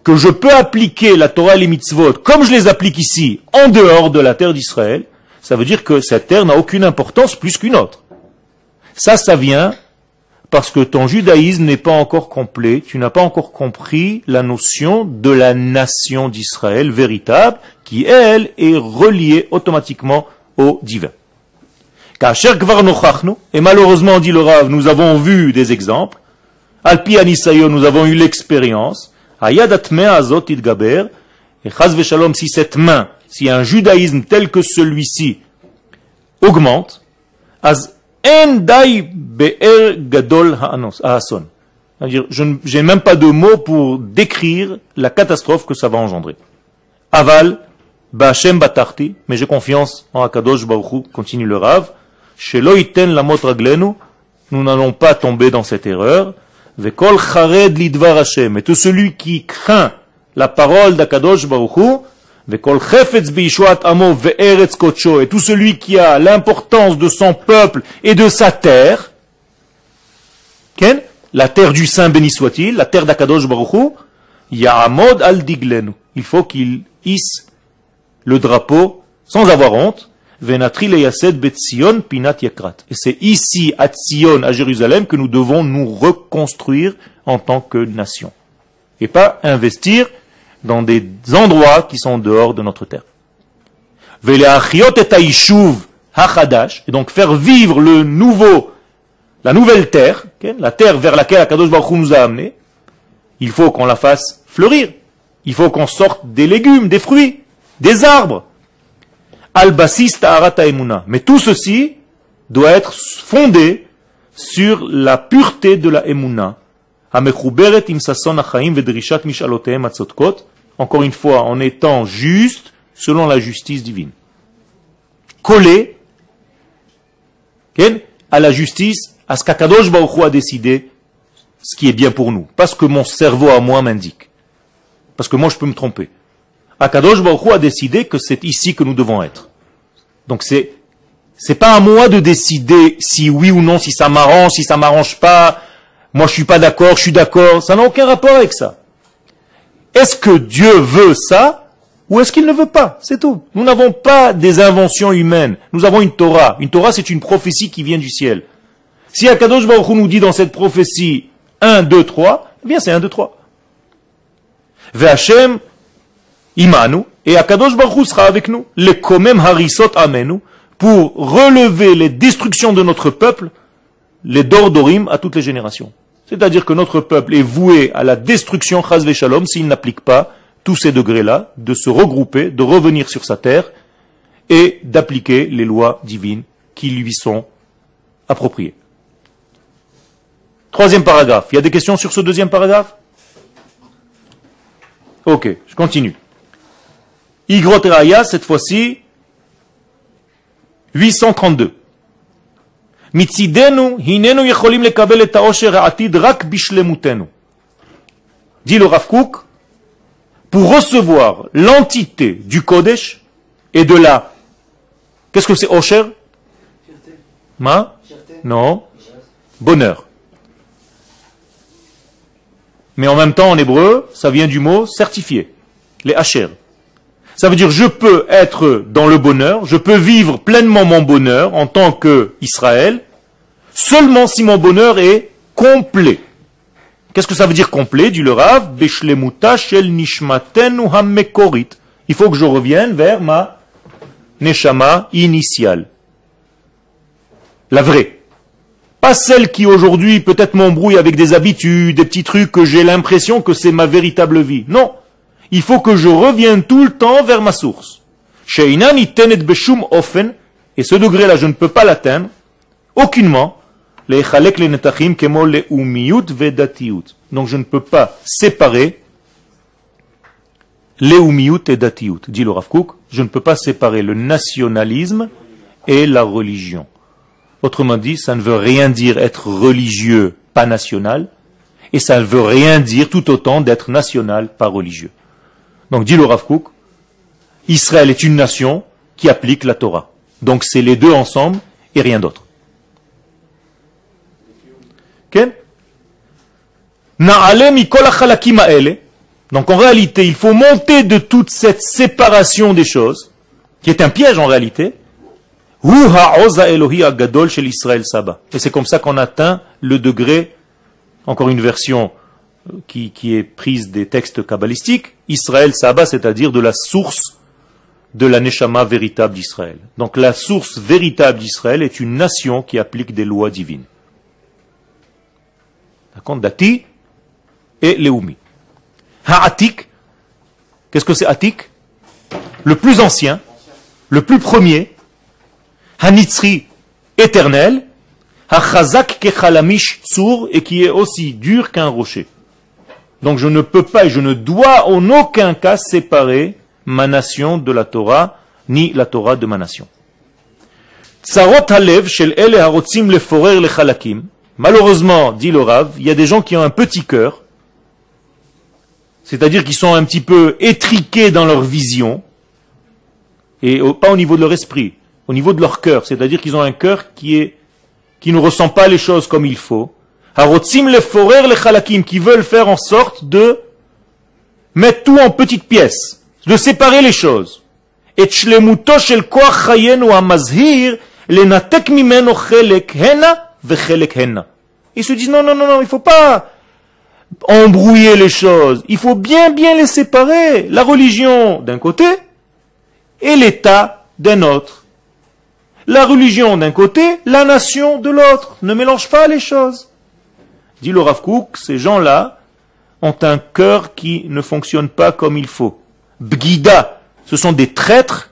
que je peux appliquer la Torah et les mitzvot comme je les applique ici, en dehors de la terre d'Israël, ça veut dire que cette terre n'a aucune importance plus qu'une autre. Ça, ça vient parce que ton judaïsme n'est pas encore complet, tu n'as pas encore compris la notion de la nation d'Israël véritable, qui, elle, est reliée automatiquement au divin. Et malheureusement, dit le Rav, nous avons vu des exemples. Alpi Anisayo, nous avons eu l'expérience. Azot idgaber. Et chaz shalom, si cette main, si un judaïsme tel que celui-ci augmente, az en dai be'er gadol ha'ason. Je n'ai même pas de mots pour décrire la catastrophe que ça va engendrer. Aval, ba'ashem batarti, mais j'ai confiance en Akadosh Baruch continue le Rav, la nous n'allons pas tomber dans cette erreur. Et tout celui qui craint la parole d'Akadosh Baruchu, Vekol chefetz. Et tout celui qui a l'importance de son peuple et de sa terre, la terre du Saint béni soit-il, la terre d'Akadosh Baruchu, Ya'amod al diglenu. Il faut qu'il hisse le drapeau sans avoir honte, et c'est ici, à Tzion, à Jérusalem, que nous devons nous reconstruire en tant que nation. Et pas investir dans des endroits qui sont dehors de notre terre. Et donc faire vivre le nouveau, la nouvelle terre, la terre vers laquelle Akadosh Baruch nous a amenés, il faut qu'on la fasse fleurir. Il faut qu'on sorte des légumes, des fruits, des arbres al Mais tout ceci doit être fondé sur la pureté de la emuna. Encore une fois, en étant juste selon la justice divine. Collé à la justice, à ce qu'Akadosh Baruch a décidé, ce qui est bien pour nous. Pas ce que mon cerveau à moi m'indique. Parce que moi je peux me tromper. Akadosh Baruch a décidé que c'est ici que nous devons être. Donc c'est c'est pas à moi de décider si oui ou non, si ça m'arrange, si ça m'arrange pas. Moi, je suis pas d'accord, je suis d'accord. Ça n'a aucun rapport avec ça. Est-ce que Dieu veut ça ou est-ce qu'il ne veut pas? C'est tout. Nous n'avons pas des inventions humaines. Nous avons une Torah. Une Torah, c'est une prophétie qui vient du ciel. Si Akadosh Baruch nous dit dans cette prophétie 1, 2, 3, eh bien c'est 1, 2, 3. Ve'Hashem imanu, et Akadosh Baruch sera avec nous. Le komem harisot amenu, pour relever les destructions de notre peuple, les dordorim à toutes les générations. C'est-à-dire que notre peuple est voué à la destruction, chas shalom, s'il n'applique pas tous ces degrés-là, de se regrouper, de revenir sur sa terre et d'appliquer les lois divines qui lui sont appropriées. Troisième paragraphe. Il y a des questions sur ce deuxième paragraphe? Ok, je continue. Igrot Raya, cette fois-ci, 832. Mitzidenu, hinenu yecholim lekabel et haosher ha'atid rak bishlemutenu. Dit le Rav Kook, pour recevoir l'entité du Kodesh et de la... Qu'est-ce que c'est Osher? Ma? Non. Bonheur. Mais en même temps, en hébreu, ça vient du mot certifié, les hacher. Ça veut dire je peux être dans le bonheur, je peux vivre pleinement mon bonheur en tant qu'Israël, seulement si mon bonheur est complet. Qu'est-ce que ça veut dire complet dit le Rav? Il faut que je revienne vers ma neshama initiale. La vraie. Pas celle qui aujourd'hui peut-être m'embrouille avec des habitudes, des petits trucs que j'ai l'impression que c'est ma véritable vie. Non. Il faut que je revienne tout le temps vers ma source. Et ce degré-là, je ne peux pas l'atteindre, aucunement. Donc je ne peux pas séparer l'eumiyut et datiut, dit le Rav Je ne peux pas séparer le nationalisme et la religion. Autrement dit, ça ne veut rien dire être religieux, pas national, et ça ne veut rien dire tout autant d'être national, pas religieux. Donc dit le Rav Israël est une nation qui applique la Torah. Donc c'est les deux ensemble et rien d'autre. Donc en réalité, il faut monter de toute cette séparation des choses, qui est un piège en réalité, et c'est comme ça qu'on atteint le degré, encore une version qui, est prise des textes kabbalistiques, Israël Saba, c'est-à-dire de la source de la Neshama véritable d'Israël. Donc la source véritable d'Israël est une nation qui applique des lois divines. D'accord Dati et Leumi. Ha'atik, qu'est-ce que c'est Atik? Le plus ancien, le plus premier, Hanitzri éternel, Hachazak kechalamish tsur, et qui est aussi dur qu'un rocher. Donc je ne peux pas et je ne dois en aucun cas séparer ma nation de la Torah, ni la Torah de ma nation. Malheureusement, dit le Rav, il y a des gens qui ont un petit cœur, c'est-à-dire qui sont un petit peu étriqués dans leur vision, et pas au niveau de leur esprit, au niveau de leur cœur, c'est-à-dire qu'ils ont un cœur qui est qui ne ressent pas les choses comme il faut. Harotzim le forer le chalakim, qui veulent faire en sorte de mettre tout en petites pièces, de séparer les choses. Et shlemuto shel koach chayenu amazhir, lenatek mimeno hena hena. Ils se disent non, non, non, non, il faut pas embrouiller les choses. Il faut bien, bien les séparer. La religion d'un côté et l'État d'un autre. La religion d'un côté, la nation de l'autre. Ne mélange pas les choses. Dit le Rav ces gens-là ont un cœur qui ne fonctionne pas comme il faut. Bgida, ce sont des traîtres.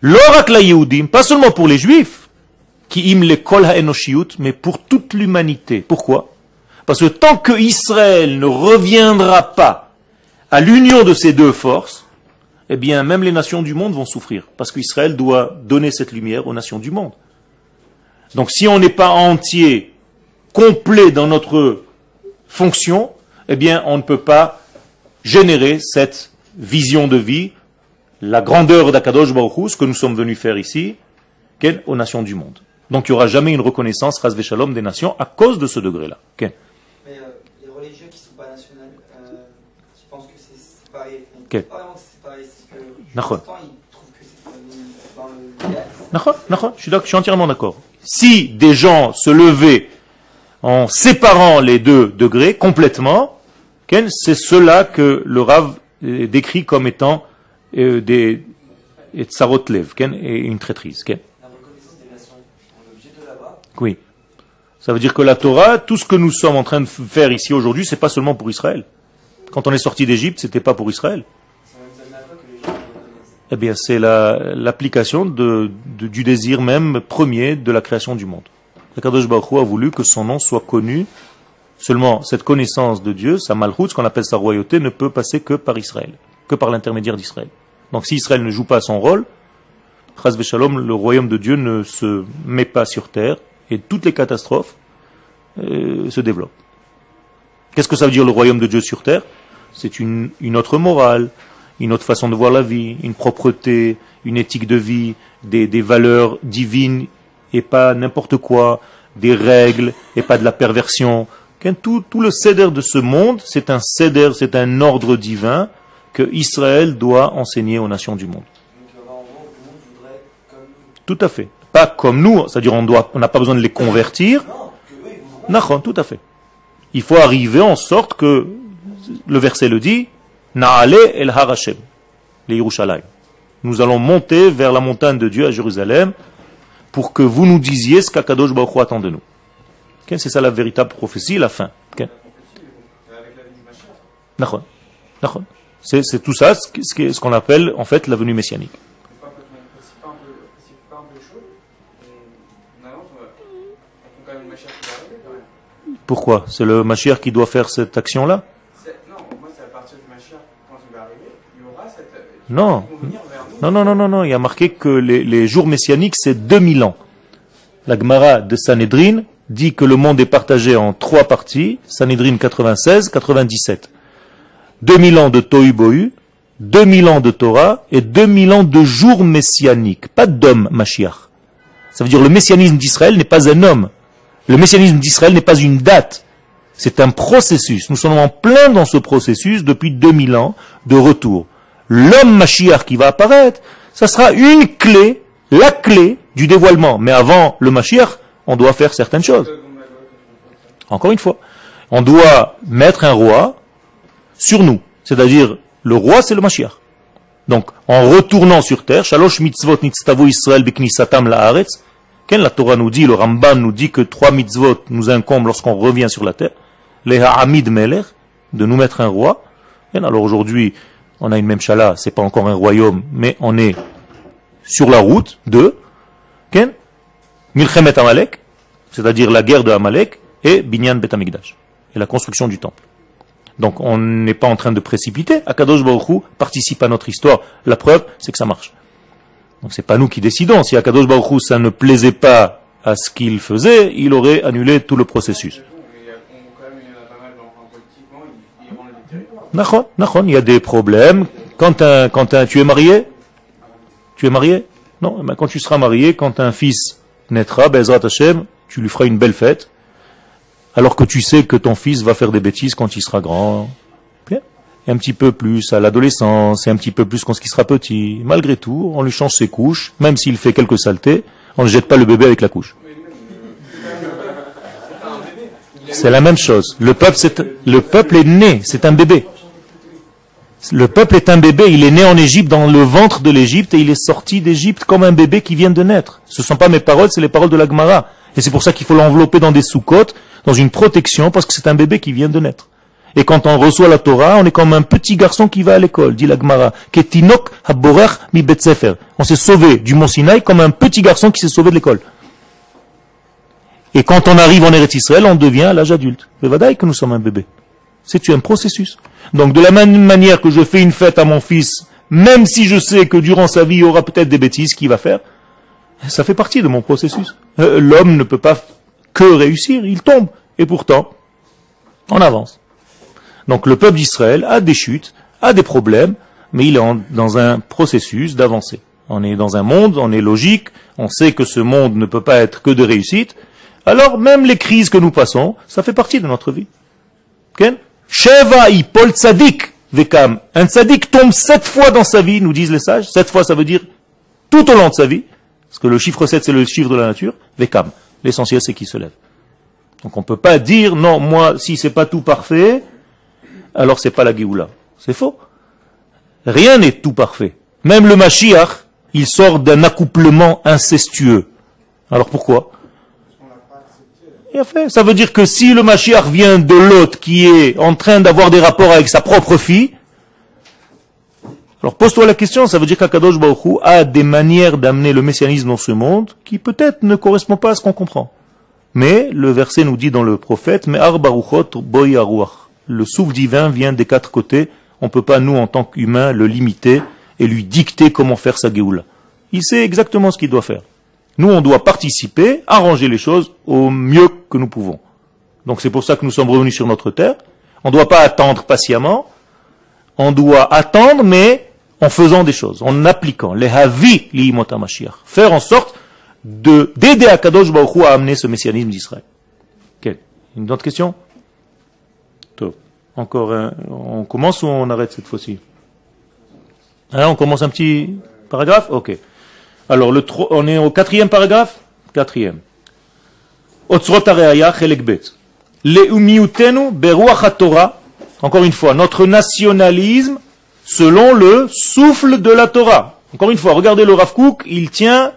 L'orak la pas seulement pour les juifs, qui im le kol mais pour toute l'humanité. Pourquoi? Parce que tant que Israël ne reviendra pas à l'union de ces deux forces, eh bien, même les nations du monde vont souffrir, parce qu'Israël doit donner cette lumière aux nations du monde. Donc, si on n'est pas entier, complet dans notre fonction, eh bien, on ne peut pas générer cette vision de vie, la grandeur d'Akadosh Baruch ce que nous sommes venus faire ici, Ken, aux nations du monde. Donc il n'y aura jamais une reconnaissance, Ras Shalom, des nations à cause de ce degré-là. Mais euh, les religieux qui sont pas nationales, euh, je pense que c'est séparé. Enfin, Ok. C'est pas vraiment que c'est séparé, c'est que ils trouvent que c'est dans le je suis, je suis entièrement d'accord. Si des gens se levaient en séparant les deux degrés complètement, c'est cela que le Rav euh, décrit comme étant euh, des et tsarotlev, et une traîtrise. La. Oui. Ça veut dire que la Torah, tout ce que nous sommes en train de faire ici aujourd'hui, c'est pas seulement pour Israël. Quand on est sorti d'Égypte, c'était pas pour Israël. Eh bien, c'est la- l'application de, de- du désir même premier de la création du monde. Kadosh Baruch a voulu que son nom soit connu. Seulement, cette connaissance de Dieu, sa malchoute, ce qu'on appelle sa royauté, ne peut passer que par Israël, que par l'intermédiaire d'Israël. Donc, si Israël ne joue pas son rôle, le royaume de Dieu ne se met pas sur terre et toutes les catastrophes euh, se développent. Qu'est-ce que ça veut dire le royaume de Dieu sur terre? C'est une, autre morale, une autre façon de voir la vie, une propreté, une éthique de vie, des valeurs divines et pas n'importe quoi, des règles et pas de la perversion. Tout, tout le céder de ce monde, c'est un céder, c'est un ordre divin que Israël doit enseigner aux nations du monde. Tout à fait. Pas comme nous, c'est-à-dire on doit, on n'a pas besoin de les convertir. Nachon, tout à fait. Il faut arriver en sorte que, le verset le dit, Naale el Harashem, les Yerushalayim. Nous allons monter vers la montagne de Dieu à Jérusalem pour que vous nous disiez ce qu'Akadosh Baruch Hu attend de nous. Ok, C'est ça la véritable prophétie, la fin. Ok Avec la vie du machin. Nachon. Nachon. C'est c'est tout ça, ce qu'on appelle en fait la venue messianique. Pourquoi? C'est le Mashiach qui doit faire cette action-là? C'est- Non, moi c'est à partir du machin, quand il va arriver, il y aura cette. Non. Non, non, non, non, non. Il y a marqué que les, jours messianiques, c'est 2000 ans. La Gemara de Sanhedrin dit que le monde est partagé en trois parties. Sanhedrin 96, 97. 2000 ans de Tohu Bohu, 2000 ans de Torah et 2000 ans de jours messianiques. Pas d'homme, Mashiach. Ça veut dire le messianisme d'Israël n'est pas un homme. Le messianisme d'Israël n'est pas une date. C'est un processus. Nous sommes en plein dans ce processus depuis 2000 ans de retour. L'homme Mashiach qui va apparaître, ça sera une clé, la clé du dévoilement. Mais avant le Mashiach, on doit faire certaines choses. Encore une fois, on doit mettre un roi sur nous. C'est-à-dire, le roi, c'est le Mashiach. Donc, en retournant sur terre, Shalosh mitzvot nitztavo Israël beknisatam la'aretz, la Torah nous dit, le Ramban nous dit que trois mitzvot nous incombent lorsqu'on revient sur la terre. Les ha'amid de nous mettre un roi. Alors aujourd'hui, on a une même chala, c'est pas encore un royaume, mais on est sur la route de Ken, Milchemet Amalek, c'est-à-dire la guerre de Amalek, et Binyan Bet Amikdash, et la construction du temple. Donc on n'est pas en train de précipiter. Akadosh Baruch Hu participe à notre histoire. La preuve, c'est que ça marche. Donc c'est pas nous qui décidons. Si Akadosh Baruch Hu, ça ne plaisait pas à ce qu'il faisait, il aurait annulé tout le processus. Mais il y a- on- quand même, il y en a pas mal dans, enfin, politiquement, ils, ils rendent les territoires. Nachon, nachon, il y a des problèmes. Quand un, tu es marié? Tu es marié? Non, eh ben, quand tu seras marié, quand un fils naîtra, Bezrat Hashem, tu lui feras une belle fête, alors que tu sais que ton fils va faire des bêtises quand il sera grand. Et un petit peu plus à l'adolescence, et un petit peu plus quand il sera petit. Malgré tout, on lui change ses couches, même s'il fait quelques saletés, on ne jette pas le bébé avec la couche. C'est la même chose. Le peuple, le peuple est né, c'est un bébé. Le peuple est un bébé, il est né en Égypte, dans le ventre de l'Égypte, et il est sorti d'Égypte comme un bébé qui vient de naître. Ce ne sont pas mes paroles, c'est les paroles de la Gemara. Et c'est pour ça qu'il faut l'envelopper dans des sous-côtes, dans une protection, parce que c'est un bébé qui vient de naître. Et quand on reçoit la Torah, on est comme un petit garçon qui va à l'école, dit la Gemara. Ketinok haborech mi. On s'est sauvé du Mont Sinaï comme un petit garçon qui s'est sauvé de l'école. Et quand on arrive en Eretz Israël, on devient à l'âge adulte. Mais vadaï que nous sommes un bébé. C'est un processus. Donc de la même manière que je fais une fête à mon fils, même si je sais que durant sa vie il y aura peut-être des bêtises qu'il va faire, ça fait partie de mon processus. Euh, L'homme ne peut pas que réussir, il tombe. Et pourtant, on avance. Donc le peuple d'Israël a des chutes, a des problèmes, mais il est dans un processus d'avancée. On est dans un monde, on est logique, on sait que ce monde ne peut pas être que de réussite. Alors même les crises que nous passons, ça fait partie de notre vie. Sheva ipol tzadik vekam. Un tzadik tombe sept fois dans sa vie, nous disent les sages. Sept fois, ça veut dire tout au long de sa vie. Parce que le chiffre 7, c'est le chiffre de la nature. Vekam. L'essentiel, c'est qu'il se lève. Donc on ne peut pas dire, non, moi, si c'est pas tout parfait, alors c'est pas la Géoula. C'est faux. Rien n'est tout parfait. Même le Mashiach, il sort d'un accouplement incestueux. Alors pourquoi? Ça veut dire que si le Mashiach vient de l'autre qui est en train d'avoir des rapports avec sa propre fille, alors pose-toi la question, ça veut dire qu'Akadosh Baruch Hu a des manières d'amener le messianisme dans ce monde qui peut-être ne correspond pas à ce qu'on comprend. Mais le verset nous dit dans le prophète, mais Ar Baruchot Boy. Le souffle divin vient des quatre côtés. On ne peut pas, nous, en tant qu'humains, le limiter et lui dicter comment faire sa Géoula. Il sait exactement ce qu'il doit faire. Nous, on doit participer, arranger les choses au mieux que nous pouvons. Donc c'est pour ça que nous sommes revenus sur notre terre. On ne doit pas attendre patiemment. On doit attendre, mais en faisant des choses, en appliquant les havi Mashiach. Faire en sorte de d'aider Akadosh Baruch Hu à amener ce messianisme d'Israël. Ok. Une autre question? Encore un. On commence ou on arrête cette fois-ci? Hein, On commence un petit paragraphe? Ok. Alors, le on est au quatrième paragraphe? Quatrième. Otzrot Areaya, beruach. Encore une fois, notre nationalisme selon le souffle de la Torah. Encore une fois, regardez le Rav Kook, il tient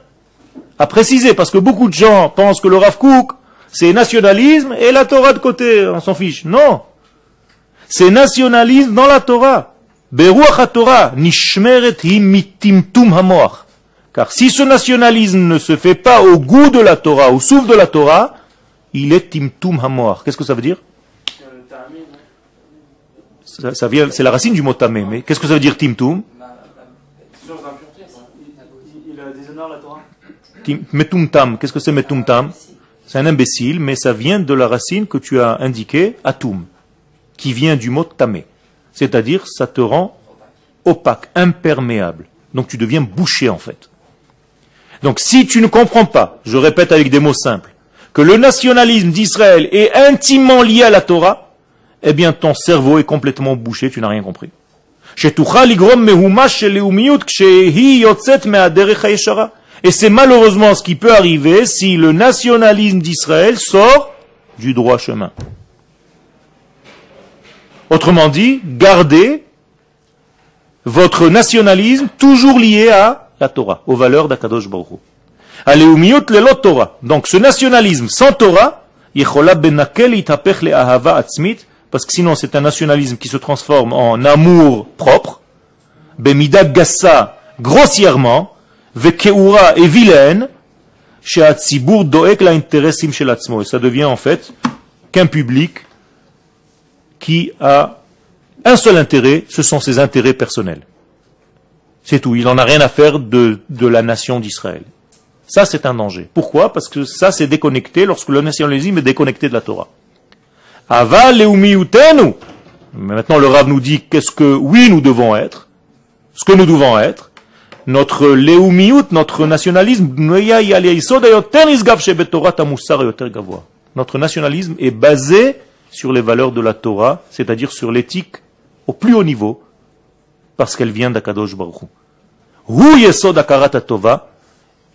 à préciser, parce que beaucoup de gens pensent que le Rav Kook, c'est nationalisme et la Torah de côté, on s'en fiche. Non. C'est nationalisme dans la Torah. Beruach HaTorah, nishmeret hi mitimtum hamoach. Car si ce nationalisme ne se fait pas au goût de la Torah, au souffle de la Torah, il est timtum hamoach. Qu'est-ce que ça veut dire? Ça, c'est la racine du mot tamé, mais qu'est-ce que ça veut dire timtum? Tim- Metumtam, qu'est-ce que c'est metumtam C'est un imbécile, mais ça vient de la racine que tu as indiquée, atum, qui vient du mot tamé. C'est-à-dire, ça te rend opaque, imperméable. Donc tu deviens bouché en fait. Donc si tu ne comprends pas, je répète avec des mots simples, que le nationalisme d'Israël est intimement lié à la Torah, eh bien ton cerveau est complètement bouché, tu n'as rien compris. Et c'est malheureusement ce qui peut arriver si le nationalisme d'Israël sort du droit chemin. Autrement dit, gardez votre nationalisme toujours lié à la Torah, aux valeurs d'Akadosh Baruch Torah. Donc ce nationalisme sans Torah, ben parce que sinon c'est un nationalisme qui se transforme en amour propre, bemida gassa grossièrement, vekeura et vilaine, chez doek la interessim chez Et ça devient en fait qu'un public qui a un seul intérêt, ce sont ses intérêts personnels. C'est tout. Il n'en a rien à faire de, la nation d'Israël. Ça, c'est un danger. Pourquoi? Parce que ça, c'est déconnecté lorsque le nationalisme est déconnecté de la Torah. Ava leumiutenu. Mais Maintenant, le Rav nous dit qu'est-ce que, oui, nous devons être, ce que nous devons être. Notre leumiut, notre nationalisme, notre nationalisme est basé sur les valeurs de la Torah, c'est-à-dire sur l'éthique au plus haut niveau, parce qu'elle vient d'Akadosh Baruch Hu. Yesod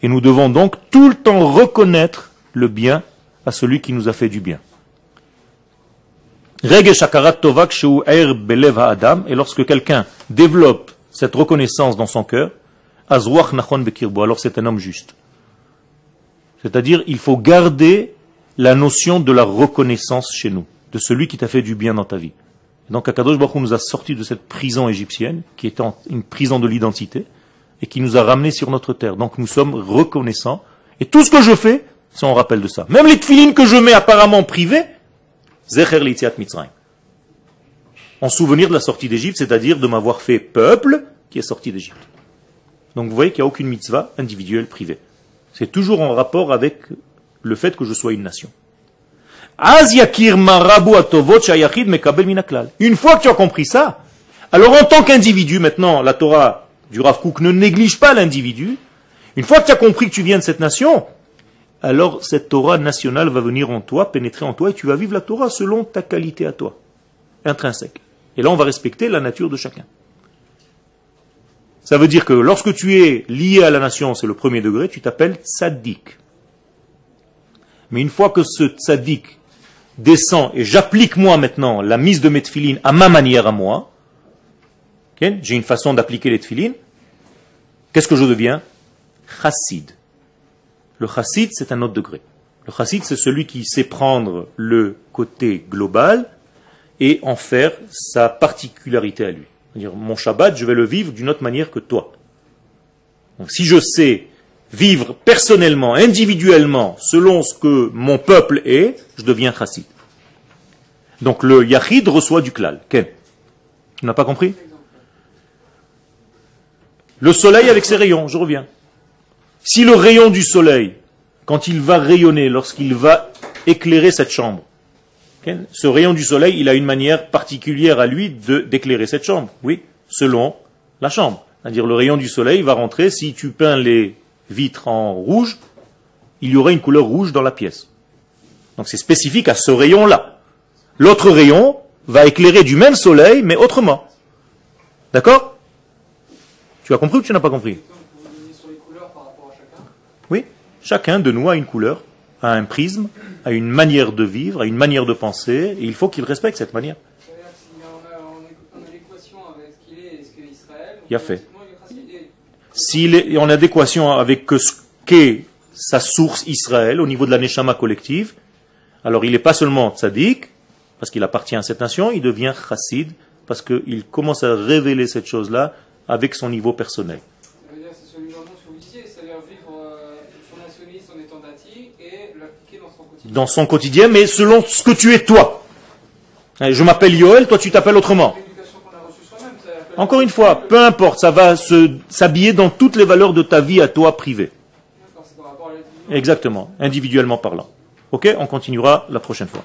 et nous devons donc tout le temps reconnaître le bien à celui qui nous a fait du bien. Er ha'adam, et lorsque quelqu'un développe cette reconnaissance dans son cœur, bekirbo, alors c'est un homme juste. C'est-à-dire, il faut garder la notion de la reconnaissance chez nous, de celui qui t'a fait du bien dans ta vie. Donc Akadosh Baruch nous a sortis de cette prison égyptienne, qui était une prison de l'identité, et qui nous a ramenés sur notre terre. Donc nous sommes reconnaissants, et tout ce que je fais, c'est en rappel de ça. Même les tefilines que je mets apparemment privées, Zecher Litziat Mitzrayim. En souvenir de la sortie d'Égypte, c'est-à-dire de m'avoir fait peuple qui est sorti d'Égypte. Donc vous voyez qu'il n'y a aucune mitzvah individuelle privée. C'est toujours en rapport avec le fait que je sois une nation. Une fois que tu as compris ça, Alors en tant qu'individu, maintenant, la Torah du Rav Kook ne néglige pas l'individu. Une fois que tu as compris que tu viens de cette nation, alors cette Torah nationale va venir en toi, pénétrer en toi, et tu vas vivre la Torah selon ta qualité à toi, intrinsèque. Et là, on va respecter la nature de chacun. Ça veut dire que lorsque tu es lié à la nation, c'est le premier degré, tu t'appelles tzaddik. Mais une fois que ce tzaddik descend et j'applique moi maintenant la mise de mes à ma manière à moi, j'ai une façon d'appliquer les tefilines, qu'est-ce que je deviens? Chassid. Le chassid, c'est un autre degré. Le chassid, c'est celui qui sait prendre le côté global et en faire sa particularité à lui. C'est-à-dire, mon Shabbat, je vais le vivre d'une autre manière que toi. Donc, si je sais vivre personnellement, individuellement, selon ce que mon peuple est, je deviens chassid. Donc le yachid reçoit du klal. Ken Tu n'as pas compris? Le soleil avec ses rayons, je reviens. Si le rayon du soleil, quand il va rayonner, lorsqu'il va éclairer cette chambre, ce rayon du soleil, il a une manière particulière à lui d'éclairer cette chambre. Oui, selon la chambre. C'est-à-dire le rayon du soleil va rentrer, si tu peins les vitres en rouge, il y aura une couleur rouge dans la pièce. Donc c'est spécifique à ce rayon-là. L'autre rayon va éclairer du même soleil, mais autrement. D'accord? Tu as compris ou tu n'as pas compris. Oui. Chacun de nous a une couleur, a un prisme, a une manière de vivre, a une manière de penser, et il faut qu'il respecte cette manière. Si on a, Il fait. il S'il est en adéquation avec ce qu'est sa source Israël au niveau de la Neshama collective, alors il n'est pas seulement tzaddik, parce qu'il appartient à cette nation, il devient chassid, parce qu'il commence à révéler cette chose-là avec son niveau personnel. Ça veut dire que c'est celui vraiment ce que vous disiez, c'est-à-dire vivre euh, son nationalisme en étant dati et l'appliquer dans son quotidien. Dans son quotidien, mais selon ce que tu es toi. Hein, Je m'appelle Yoel, toi tu t'appelles autrement. Encore une fois, peu importe, ça va se- s'habiller dans toutes les valeurs de ta vie à toi privée. Exactement, individuellement parlant. Ok, on continuera la prochaine fois.